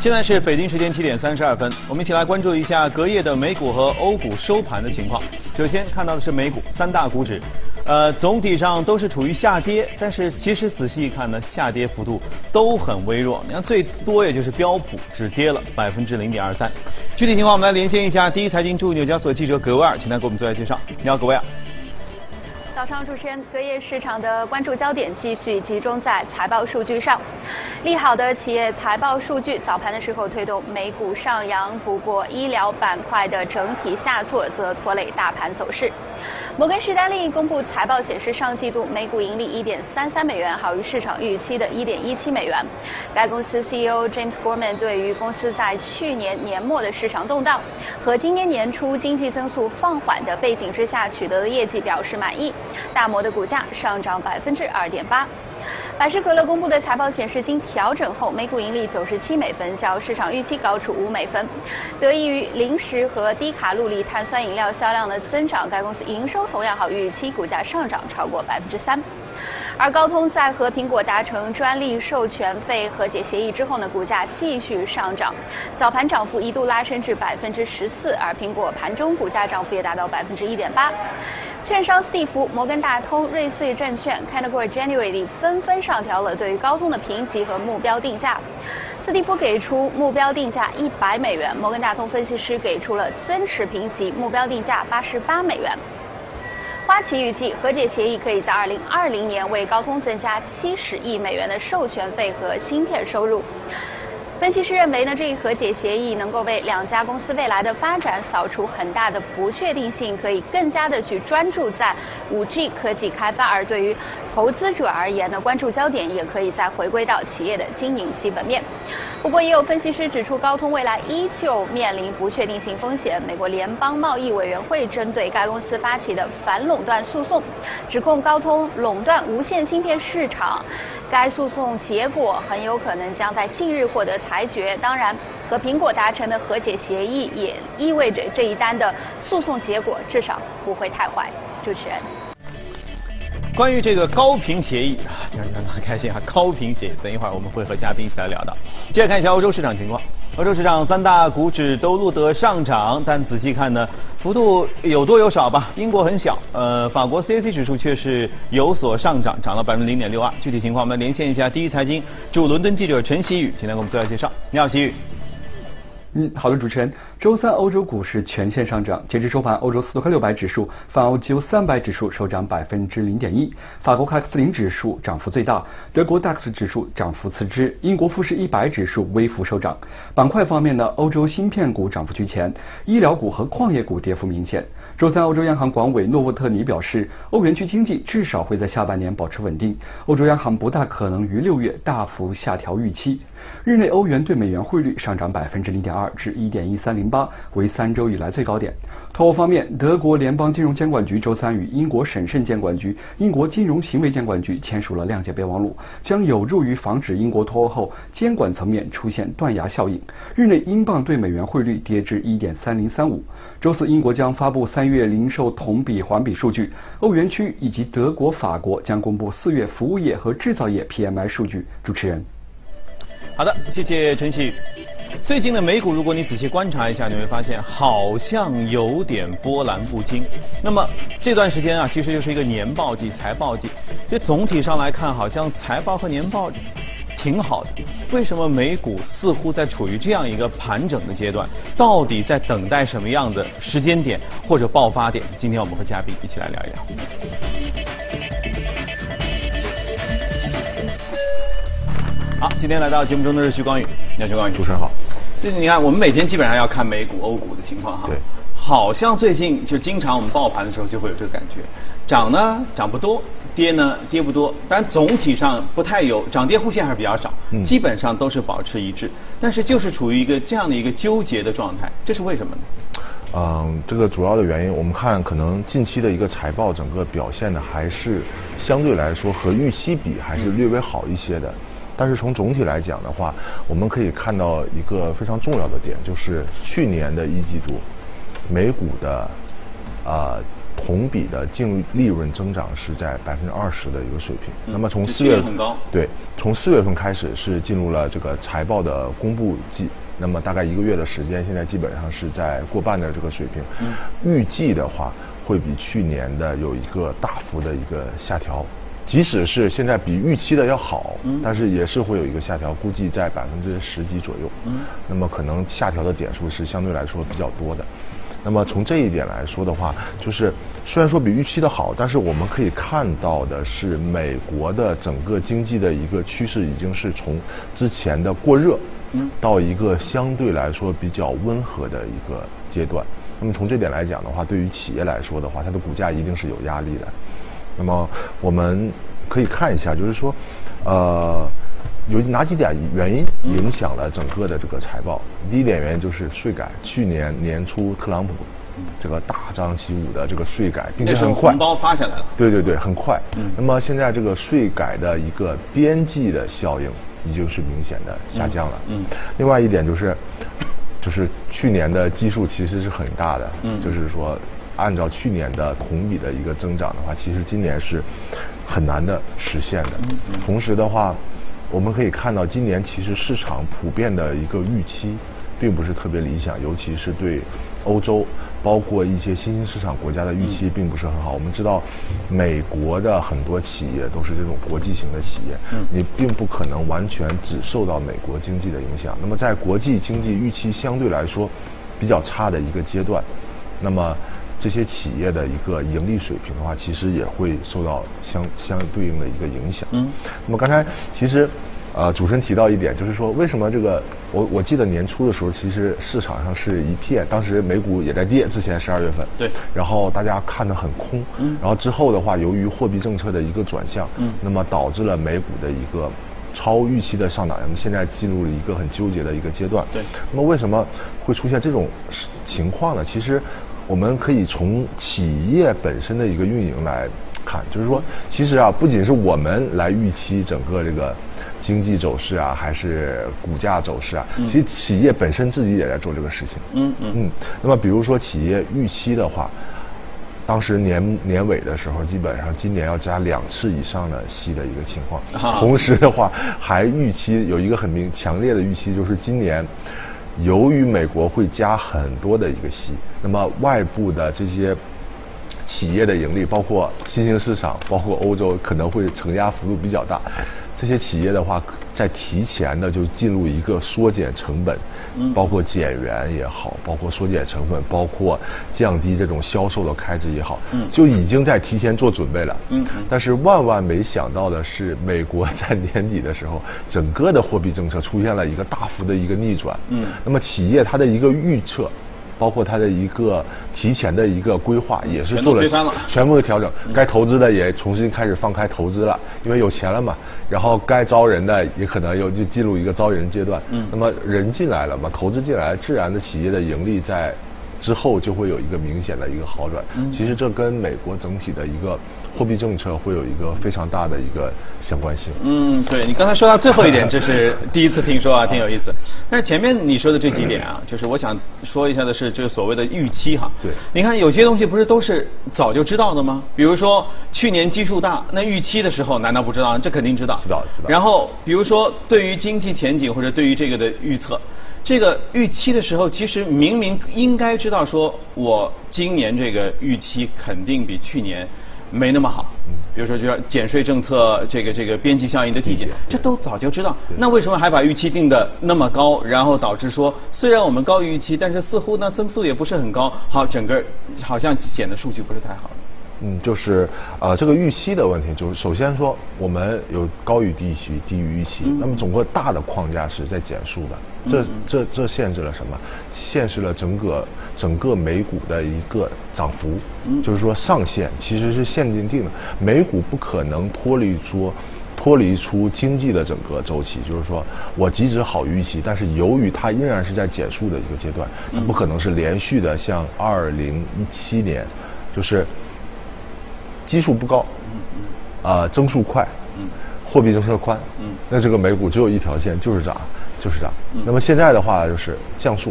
现在是北京时间七点三十二分，我们一起来关注一下隔夜的美股和欧股收盘的情况。首先看到的是美股三大股指，呃，总体上都是处于下跌，但是其实仔细一看呢，下跌幅度都很微弱。你看最多也就是标普只跌了百分之零点二三。具体情况我们来连线一下第一财经驻纽交所记者葛威尔，请他给我们做一下介绍。你好，葛威尔。早上主持人，隔夜市场的关注焦点继续集中在财报数据上。利好的企业财报数据早盘的时候推动美股上扬，不过医疗板块的整体下挫则拖累大盘走势。摩根士丹利公布财报显示，上季度每股盈利一点三三美元，好于市场预期的一点一七美元。该公司 CEO James Gorman 对于公司在去年年末的市场动荡和今年年初经济增速放缓的背景之下取得的业绩表示满意。大摩的股价上涨百分之二点八。百事可乐公布的财报显示，经调整后每股盈利九十七美分，较市场预期高出五美分。得益于零食和低卡路里碳酸饮料销量的增长，该公司营收同样好于预期，股价上涨超过百分之三。而高通在和苹果达成专利授权费和解协议之后呢，股价继续上涨，早盘涨幅一度拉升至百分之十四，而苹果盘中股价涨幅也达到百分之一点八。券商斯蒂夫、摩根大通、瑞穗证券、Canaccord Genuity 纷纷上调了对于高通的评级和目标定价。斯蒂夫给出目标定价一百美元，摩根大通分析师给出了增持评级，目标定价八十八美元。花旗预计和解协议可以在二零二零年为高通增加七十亿美元的授权费和芯片收入。分析师认为呢，这一和解协议能够为两家公司未来的发展扫除很大的不确定性，可以更加的去专注在五 G 科技开发。而对于投资者而言呢，关注焦点也可以再回归到企业的经营基本面。不过，也有分析师指出，高通未来依旧面临不确定性风险。美国联邦贸易委员会针对该公司发起的反垄断诉讼，指控高通垄断无线芯片市场。该诉讼结果很有可能将在近日获得裁决。当然，和苹果达成的和解协议也意味着这一单的诉讼结果至少不会太坏。主持人，关于这个高频协议啊，让人很开心啊！高频协议，等一会儿我们会和嘉宾一起来聊到。接着看一下欧洲市场情况。欧洲市场三大股指都录得上涨，但仔细看呢，幅度有多有少吧。英国很小，呃，法国 CAC 指数却是有所上涨，涨了百分之零点六二。具体情况我们连线一下第一财经驻伦敦记者陈希宇，请来给我们做一下介绍。你好，希宇。嗯，好的，主持人。周三欧洲股市全线上涨，截至收盘，欧洲斯托克六百指数、泛欧几乎三百指数收涨百分之零点一，法国卡克斯林指数涨幅最大，德国 DAX 指数涨幅次之，英国富时一百指数微幅收涨。板块方面呢，欧洲芯片股涨幅居前，医疗股和矿业股跌幅明显。周三，欧洲央行管委诺沃特尼表示，欧元区经济至少会在下半年保持稳定，欧洲央行不大可能于六月大幅下调预期。日内欧元对美元汇率上涨百分之零点二至一点一三零八，为三周以来最高点。脱欧方面，德国联邦金融监管局周三与英国审慎监管局、英国金融行为监管局签署了谅解备忘录，将有助于防止英国脱欧后监管层面出现断崖效应。日内英镑对美元汇率跌至一点三零三五。周四，英国将发布三月零售同比环比数据，欧元区以及德国、法国将公布四月服务业和制造业 PMI 数据。主持人。好的，谢谢陈曦。最近的美股，如果你仔细观察一下，你会发现好像有点波澜不惊。那么这段时间啊，其实就是一个年报季、财报季。这总体上来看，好像财报和年报挺好的。为什么美股似乎在处于这样一个盘整的阶段？到底在等待什么样的时间点或者爆发点？今天我们和嘉宾一起来聊一聊。好，今天来到节目中的是徐光宇，你好，徐光宇，主持人好。最近你看，我们每天基本上要看美股、欧股的情况哈。对。好像最近就经常我们爆盘的时候就会有这个感觉，涨呢涨不多，跌呢跌不多，但总体上不太有涨跌互现还是比较少，基本上都是保持一致。但是就是处于一个这样的一个纠结的状态，这是为什么呢？嗯，这个主要的原因，我们看可能近期的一个财报整个表现呢，还是相对来说和预期比还是略微好一些的。但是从总体来讲的话，我们可以看到一个非常重要的点，就是去年的一季度，美股的啊同比的净利润增长是在百分之二十的一个水平。嗯那么从四月份高对，从四月份开始是进入了这个财报的公布季，那么大概一个月的时间，现在基本上是在过半的这个水平。嗯预计的话会比去年的有一个大幅的一个下调。即使是现在比预期的要好，嗯但是也是会有一个下调，估计在百分之十几左右。嗯那么可能下调的点数是相对来说比较多的。那么从这一点来说的话，就是虽然说比预期的好，但是我们可以看到的是，美国的整个经济的一个趋势已经是从之前的过热，嗯到一个相对来说比较温和的一个阶段。那么从这点来讲的话，对于企业来说的话，它的股价一定是有压力的。那么我们可以看一下，就是说，呃，有哪几点原因影响了整个的这个财报？第一点原因就是税改，去年年初特朗普这个大张旗鼓的这个税改，并且很快，红包发下来了对对对，很快。嗯那么现在这个税改的一个边际的效应已经是明显的下降了。嗯嗯另外一点就是，就是去年的基数其实是很大的。嗯就是说，按照去年的同比的一个增长的话，其实今年是很难的实现的。嗯同时的话，我们可以看到今年其实市场普遍的一个预期，并不是特别理想，尤其是对欧洲。包括一些新兴市场国家的预嗯期并不是很好。我们知道，美国的很多企业都是这种国际型的企业，嗯你并不可能完全只受到美国经济的影响。那么在国际经济预期相对来说比较差的一个阶段，那么这些企业的一个盈利水平的话，其实也会受到相相对应的一个影响。嗯那么刚才其实。呃，主持人提到一点，就是说为什么这个我我记得年初的时候，其实市场上是一片，当时美股也在跌，之前十二月份，对然后大家看得很空，嗯然后之后的话，由于货币政策的一个转向，嗯那么导致了美股的一个超预期的上涨，那么现在进入了一个很纠结的一个阶段。对那么为什么会出现这种情况呢？其实我们可以从企业本身的一个运营来看，就是说，其实啊，不仅是我们来预期整个这个经济走势啊，还是股价走势啊，嗯其实企业本身自己也在做这个事情。嗯嗯嗯，那么比如说企业预期的话，当时年年尾的时候，基本上今年要加两次以上的息的一个情况。啊同时的话，还预期有一个很明强烈的预期，就是今年由于美国会加很多的一个息，那么外部的这些。企业的盈利，包括新兴市场，包括欧洲，可能会承压幅度比较大。这些企业的话，在提前的就进入一个缩减成本，嗯包括减员也好，包括缩减成本，包括降低这种销售的开支也好，嗯就已经在提前做准备了。但是万万没想到的是，美国在年底的时候，整个的货币政策出现了一个大幅的一个逆转。嗯那么企业它的一个预测。包括它的一个提前的一个规划，也是做了全部的调整，该投资的也重新开始放开投资了，因为有钱了嘛。然后该招人的也可能又就进入一个招人阶段。嗯那么人进来了嘛，投资进来，自然的企业的盈利在之后就会有一个明显的一个好转。嗯其实这跟美国整体的一个货币政策会有一个非常大的一个相关性。嗯，对你刚才说到最后一点，这是第一次听说啊，挺有意思。但是前面你说的这几点啊，就是我想说一下的是，就是所谓的预期哈。对你看有些东西不是都是早就知道的吗？比如说去年基数大，那预期的时候难道不知道？这肯定知道。知道知道然后比如说对于经济前景或者对于这个的预测。这个预期的时候，其实明明应该知道，说我今年这个预期肯定比去年没那么好。比如说，就要减税政策这个这个边际效应的递减，这都早就知道。那为什么还把预期定的那么高，然后导致说虽然我们高于预期，但是似乎呢增速也不是很高，好，整个好像显得数据不是太好。嗯，就是呃这个预期的问题，就是首先说我们有高于低于低于预期，嗯那么整个大的框架是在减速的，这这这限制了什么？限制了整个整个美股的一个涨幅，嗯就是说上限其实是限定定的，美股不可能脱离出。脱离出经济的整个周期，就是说我即使好于预期，但是由于它仍然是在减速的一个阶段，它不可能是连续的像二零一七年，就是基数不高，啊、增速快，嗯货币政策宽，嗯那这个美股只有一条线，就是涨，就是涨。嗯那么现在的话就是降速，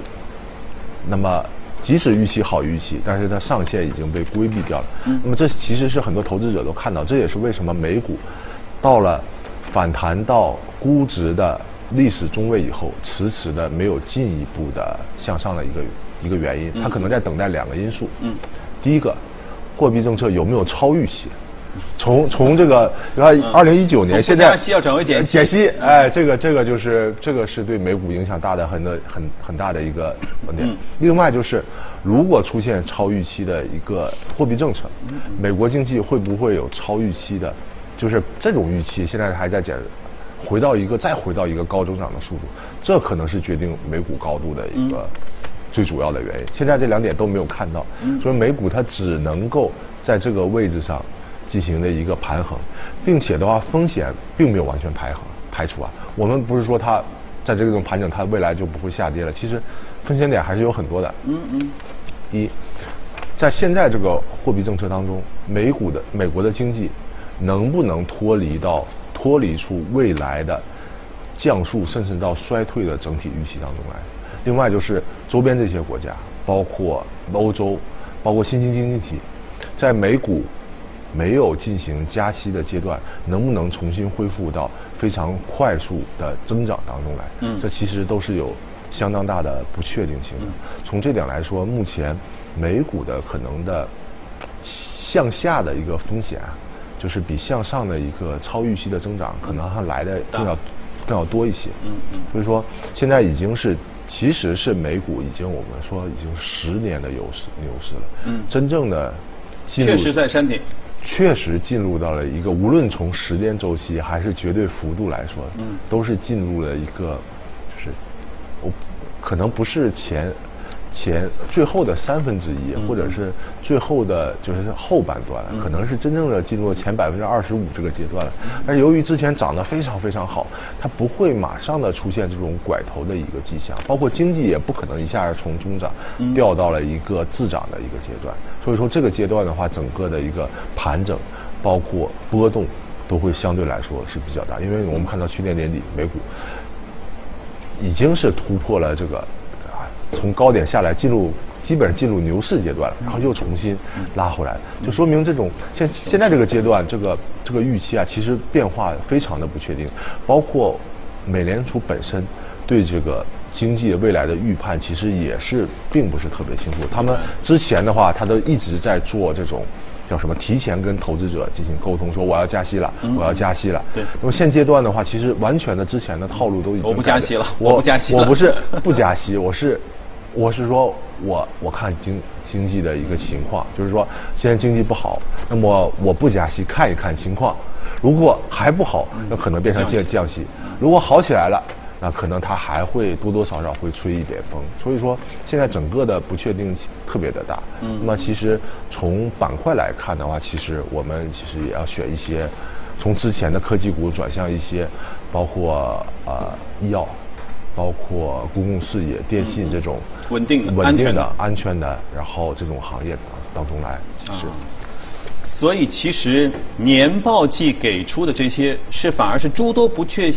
那么即使预期好预期，但是它上限已经被规避掉了。那么这其实是很多投资者都看到，这也是为什么美股到了反弹到估值的历史中位以后，迟迟的没有进一步的向上的一个一个原因。它可能在等待两个因素。嗯，第一个，货币政策有没有超预期？从从这个，然后二零一九年现在要转为减减息，哎，这个这个就是这个是对美股影响大的很的很很大的一个观点。另外就是，如果出现超预期的一个货币政策，美国经济会不会有超预期的？就是这种预期现在还在减，回到一个再回到一个高增长的速度，这可能是决定美股高度的一个最主要的原因。现在这两点都没有看到，所以美股它只能够在这个位置上。进行的一个盘衡，并且的话，风险并没有完全排衡排除啊。我们不是说它在这种盘整，它未来就不会下跌了。其实风险点还是有很多的。嗯嗯。一，在现在这个货币政策当中，美股的美国的经济能不能脱离到脱离出未来的降速，甚至到衰退的整体预期当中来？另外就是周边这些国家，包括欧洲，包括新兴经济体，在美股。没有进行加息的阶段，能不能重新恢复到非常快速的增长当中来？嗯，这其实都是有相当大的不确定性的。从这点来说，目前美股的可能的向下的一个风险，就是比向上的一个超预期的增长，可能还来的更要更要多一些。嗯嗯。所以说，现在已经是其实是美股已经我们说已经十年的牛市牛市了。嗯。真正的确实在山顶。确实进入到了一个，无论从时间周期还是绝对幅度来说，嗯，都是进入了一个，就是，我可能不是前前最后的三分之一，或者是最后的就是后半段，可能是真正的进入前百分之二十五这个阶段了。但是由于之前涨得非常非常好，它不会马上的出现这种拐头的一个迹象，包括经济也不可能一下子从中涨掉到了一个滞涨的一个阶段。所以说这个阶段的话，整个的一个盘整，包括波动，都会相对来说是比较大。因为我们看到去年年底美股已经是突破了这个啊，从高点下来进入基本上进入牛市阶段了，然后又重新拉回来，就说明这种现现在这个阶段这个这个预期啊，其实变化非常的不确定，包括美联储本身对这个。经济未来的预判其实也是并不是特别清楚。他们之前的话，他都一直在做这种叫什么？提前跟投资者进行沟通，说我要加息了，我要加息了。对。那么现阶段的话，其实完全的之前的套路都已经我不加息了，我不加息。我不是不加息，我是我是说我我看经经济的一个情况，就是说现在经济不好，那么我不加息，看一看情况。如果还不好，那可能变成降降息。如果好起来了。那可能它还会多多少少会吹一点风，所以说现在整个的不确定性特别的大。嗯。那么其实从板块来看的话，其实我们其实也要选一些，从之前的科技股转向一些，包括呃医药，包括公共事业、电信这种稳定的、稳定的、安全的，然后这种行业当中来，是。所以其实年报季给出的这些是反而是诸多不确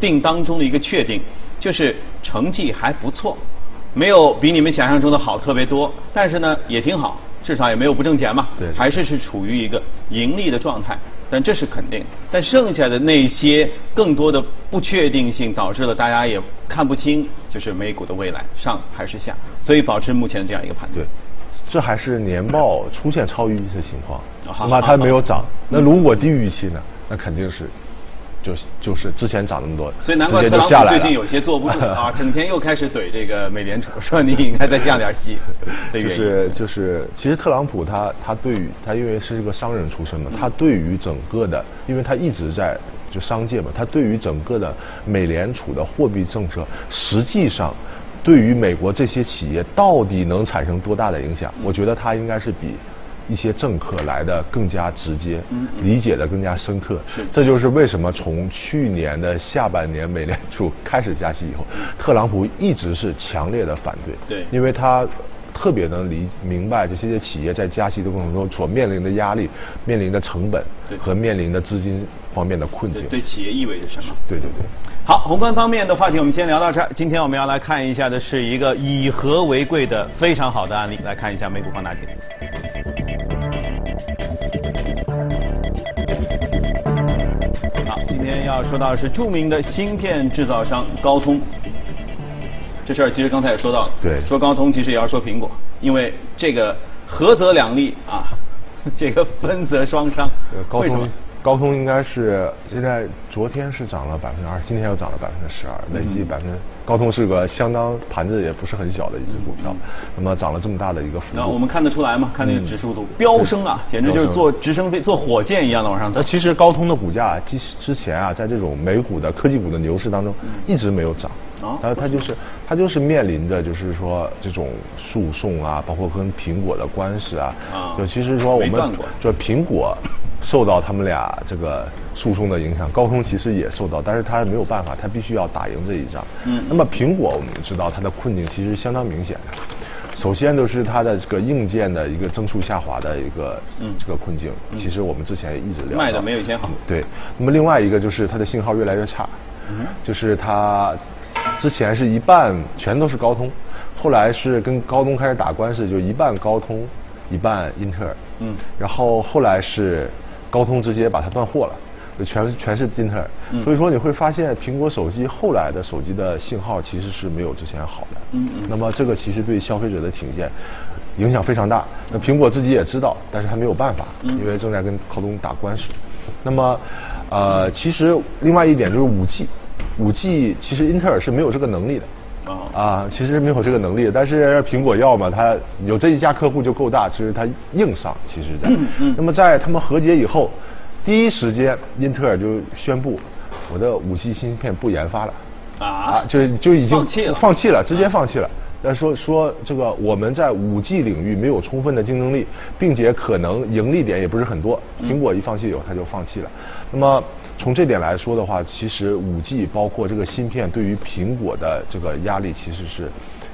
定当中的一个确定，就是成绩还不错，没有比你们想象中的好特别多，但是呢也挺好，至少也没有不挣钱嘛，对，还是是处于一个盈利的状态，但这是肯定。但剩下的那些更多的不确定性导致了大家也看不清，就是美股的未来上还是下，所以保持目前这样一个判断。这还是年报出现超预期的情况，那么它没有涨。那如果低于预期呢？那肯定是，就就是之前涨那么多，所以难怪特朗普最近有些坐不住 啊，整天又开始怼这个美联储，说你应该再降点息。就是就是，其实特朗普他他对于他因为是一个商人出身嘛，他对于整个的，因为他一直在就商界嘛，他对于整个的美联储的货币政策，实际上。对于美国这些企业到底能产生多大的影响？我觉得他应该是比一些政客来的更加直接，理解的更加深刻。这就是为什么从去年的下半年美联储开始加息以后，特朗普一直是强烈的反对。对，因为他特别能理明白这些企业在加息的过程中所面临的压力、面临的成本和面临的资金方面的困境。对企业意味着什么？对对对。好，宏观方面的话题我们先聊到这儿。今天我们要来看一下的是一个以和为贵的非常好的案例，来看一下美股放大镜。好，今天要说到的是著名的芯片制造商高通。这事儿其实刚才也说到了，对，说高通其实也要说苹果，因为这个合则两利啊，这个分则双伤。为什么？高通应该是现在昨天是涨了百分之二，今天又涨了百分之十二，累计百分之。高通是个相当盘子也不是很小的一只股票，那么涨了这么大的一个幅度。那我们看得出来吗？看那个指数图飙升啊，简直就是坐直升飞、坐火箭一样的往上走。那其实高通的股价其实之前啊，在这种美股的科技股的牛市当中，一直没有涨。啊，它它就是它就是面临着就是说这种诉讼啊，包括跟苹果的官司啊。啊。就其实说我们就苹果。受到他们俩这个诉讼的影响，高通其实也受到，但是他没有办法，他必须要打赢这一仗。嗯。那么苹果我们知道它的困境其实相当明显的，首先就是它的这个硬件的一个增速下滑的一个这个困境，其实我们之前也一直聊。卖的没有以前好。对。那么另外一个就是它的信号越来越差。嗯。就是它之前是一半全都是高通，后来是跟高通开始打官司，就一半高通，一半英特尔。嗯。然后后来是。高通直接把它断货了，就全全是英特尔，所以说你会发现苹果手机后来的手机的信号其实是没有之前好的。嗯嗯。那么这个其实对消费者的体验影响非常大。那苹果自己也知道，但是他没有办法，因为正在跟高通打官司。那么，呃，其实另外一点就是五 G，五 G 其实英特尔是没有这个能力的。啊，其实没有这个能力，但是苹果要嘛，它有这一家客户就够大，其实它硬上，其实的。那么在他们和解以后，第一时间英特尔就宣布，我的五 G 芯片不研发了。啊，就就已经放弃了，放弃了，直接放弃了。但说说这个我们在五 G 领域没有充分的竞争力，并且可能盈利点也不是很多。苹果一放弃以后，他就放弃了。那么。从这点来说的话，其实五 G 包括这个芯片对于苹果的这个压力其实是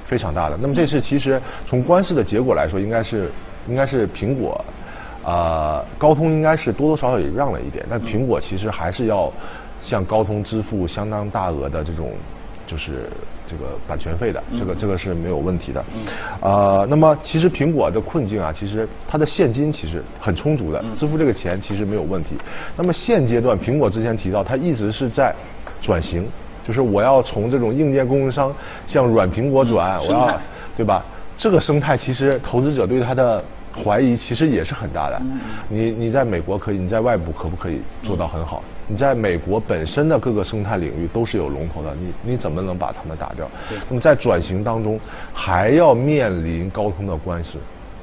非常大的。那么这是其实从官司的结果来说，应该是应该是苹果啊，高通应该是多多少少也让了一点，但苹果其实还是要向高通支付相当大额的这种就是。这个版权费的，这个这个是没有问题的。呃，那么其实苹果的困境啊，其实它的现金其实很充足的，支付这个钱其实没有问题。那么现阶段，苹果之前提到，它一直是在转型，就是我要从这种硬件供应商向软苹果转，我要对吧？这个生态其实投资者对它的。怀疑其实也是很大的。你你在美国可以，你在外部可不可以做到很好？你在美国本身的各个生态领域都是有龙头的，你你怎么能把他们打掉？那么在转型当中还要面临高通的官司，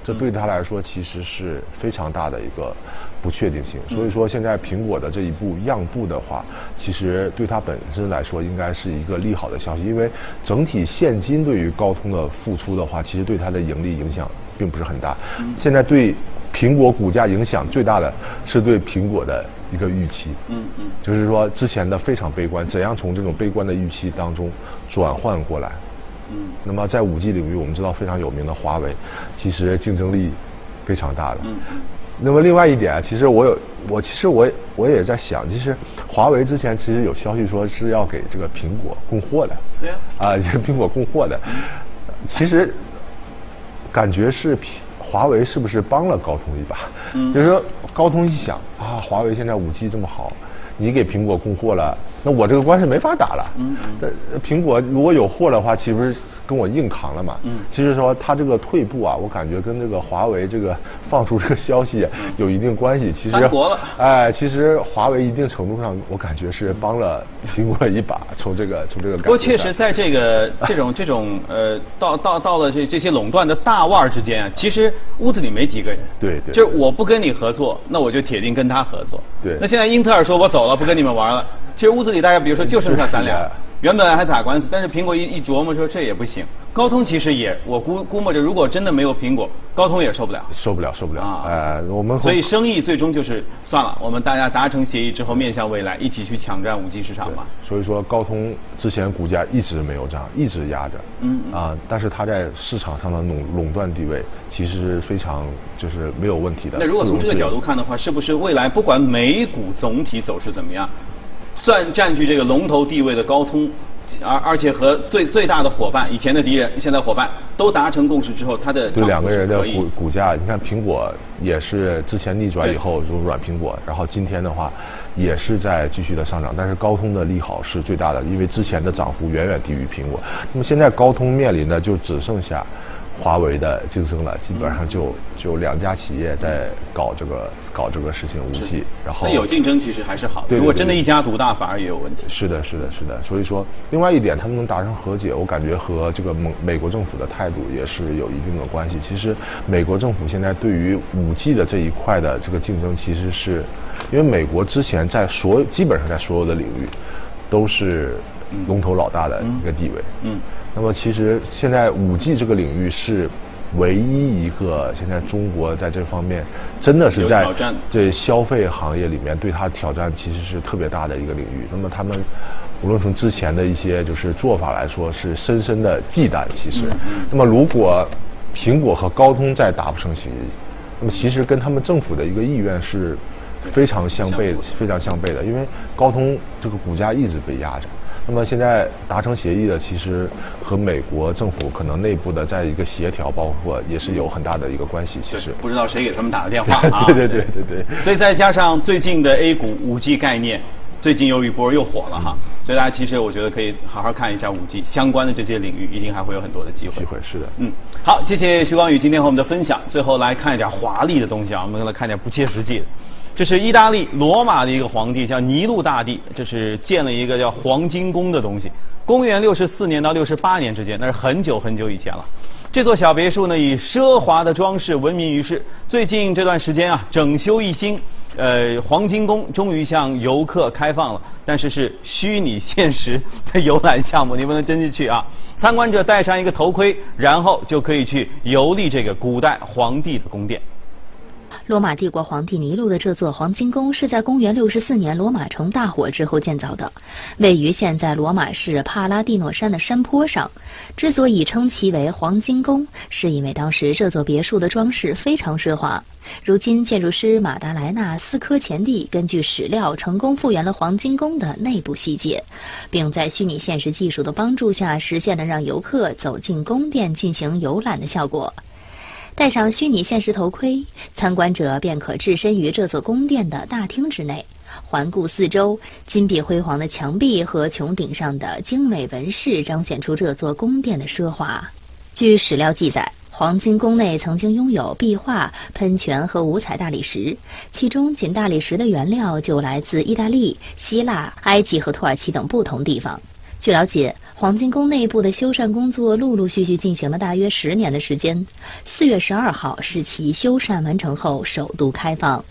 这对他来说其实是非常大的一个不确定性。所以说现在苹果的这一步让步的话，其实对他本身来说应该是一个利好的消息，因为整体现金对于高通的付出的话，其实对它的盈利影响。并不是很大。现在对苹果股价影响最大的是对苹果的一个预期。嗯嗯。就是说之前的非常悲观，怎样从这种悲观的预期当中转换过来？嗯。那么在五 G 领域，我们知道非常有名的华为，其实竞争力非常大的。嗯嗯。那么另外一点，其实我有我其实我我也在想，其实华为之前其实有消息说是要给这个苹果供货的。对啊。啊，是 苹果供货的。其实。感觉是华为是不是帮了高通一把？嗯就是说高通一想啊，华为现在武器这么好，你给苹果供货了，那我这个官司没法打了。嗯嗯。苹果如果有货的话，岂不是？跟我硬扛了嘛？嗯，其实说他这个退步啊，我感觉跟这个华为这个放出这个消息有一定关系。其实，哎，其实华为一定程度上，我感觉是帮了苹果一把，从这个从这个。不过确实，在这个 这种这种呃，到到到了这这些垄断的大腕儿之间啊，其实屋子里没几个人。对对。就是我不跟你合作，那我就铁定跟他合作。对。那现在英特尔说我走了，不跟你们玩了。其实屋子里大概比如说就剩下咱俩。原本还打官司，但是苹果一一琢磨说这也不行。高通其实也，我估估摸着，如果真的没有苹果，高通也受不了。受不了，受不了。啊呃，我们所以生意最终就是算了，我们大家达成协议之后，面向未来一起去抢占五 G 市场吧。所以说高通之前股价一直没有涨，一直压着。嗯嗯啊，但是它在市场上的垄垄断地位其实是非常就是没有问题的。那如果从这个角度看的话，是不是未来不管美股总体走势怎么样，算占据这个龙头地位的高通，而而且和最最大的伙伴，以前的敌人，现在伙伴都达成共识之后，它的对两个人的股股价，你看苹果也是之前逆转以后就软苹果，然后今天的话也是在继续的上涨，但是高通的利好是最大的，因为之前的涨幅远远低于苹果。那么现在高通面临的就只剩下华为的竞争了，基本上就就两家企业在搞这个搞这个事情五 G，然后那有竞争其实还是好的。如果真的一家独大，反而也有问题。是的，是的，是的。所以说，另外一点，他们能达成和解，我感觉和这个美美国政府的态度也是有一定的关系。其实，美国政府现在对于五 G 的这一块的这个竞争，其实是因为美国之前在所有基本上在所有的领域都是龙头老大的一个地位。嗯那么其实现在五 G 这个领域是唯一一个现在中国在这方面真的是在有挑战这消费行业里面对它挑战其实是特别大的一个领域。那么他们无论从之前的一些就是做法来说，是深深的忌惮。其实，那么如果苹果和高通再达不成协议，那么其实跟他们政府的一个意愿是非常相悖的，非常相悖的。因为高通这个股价一直被压着。那么现在达成协议的，其实和美国政府可能内部的在一个协调，包括也是有很大的一个关系。其实不知道谁给他们打的电话啊？对对对对对所以再加上最近的 A 股五 G 概念，最近有一波又火了哈。所以大家其实我觉得可以好好看一下五 G 相关的这些领域，一定还会有很多的机会。机会是的嗯，好，谢谢徐光宇今天和我们的分享。最后来看一点华丽的东西啊，我们来看点不切实际的。这是意大利罗马的一个皇帝，叫尼禄大帝，这是建了一个叫黄金宫的东西。公元六十四年到六十八年之间，那是很久很久以前了。这座小别墅呢，以奢华的装饰闻名于世。最近这段时间啊，整修一新，呃，黄金宫终于向游客开放了，但是是虚拟现实的游览项目，你不能真进去啊。参观者戴上一个头盔，然后就可以去游历这个古代皇帝的宫殿。罗马帝国皇帝尼禄的这座黄金宫是在公元六十四年罗马城大火之后建造的，位于现在罗马市帕拉蒂诺山的山坡上。之所以称其为黄金宫，是因为当时这座别墅的装饰非常奢华。如今，建筑师马达莱纳斯科前蒂根据史料成功复原了黄金宫的内部细节，并在虚拟现实技术的帮助下实现了让游客走进宫殿进行游览的效果。戴上虚拟现实头盔，参观者便可置身于这座宫殿的大厅之内，环顾四周，金碧辉煌的墙壁和穹顶上的精美纹饰彰显出这座宫殿的奢华。据史料记载，黄金宫内曾经拥有壁画、喷泉和五彩大理石，其中仅大理石的原料就来自意大利、希腊、埃及和土耳其等不同地方。据了解，黄金宫内部的修缮工作陆陆续续进行了大约十年的时间。四月十二号是其修缮完成后首度开放。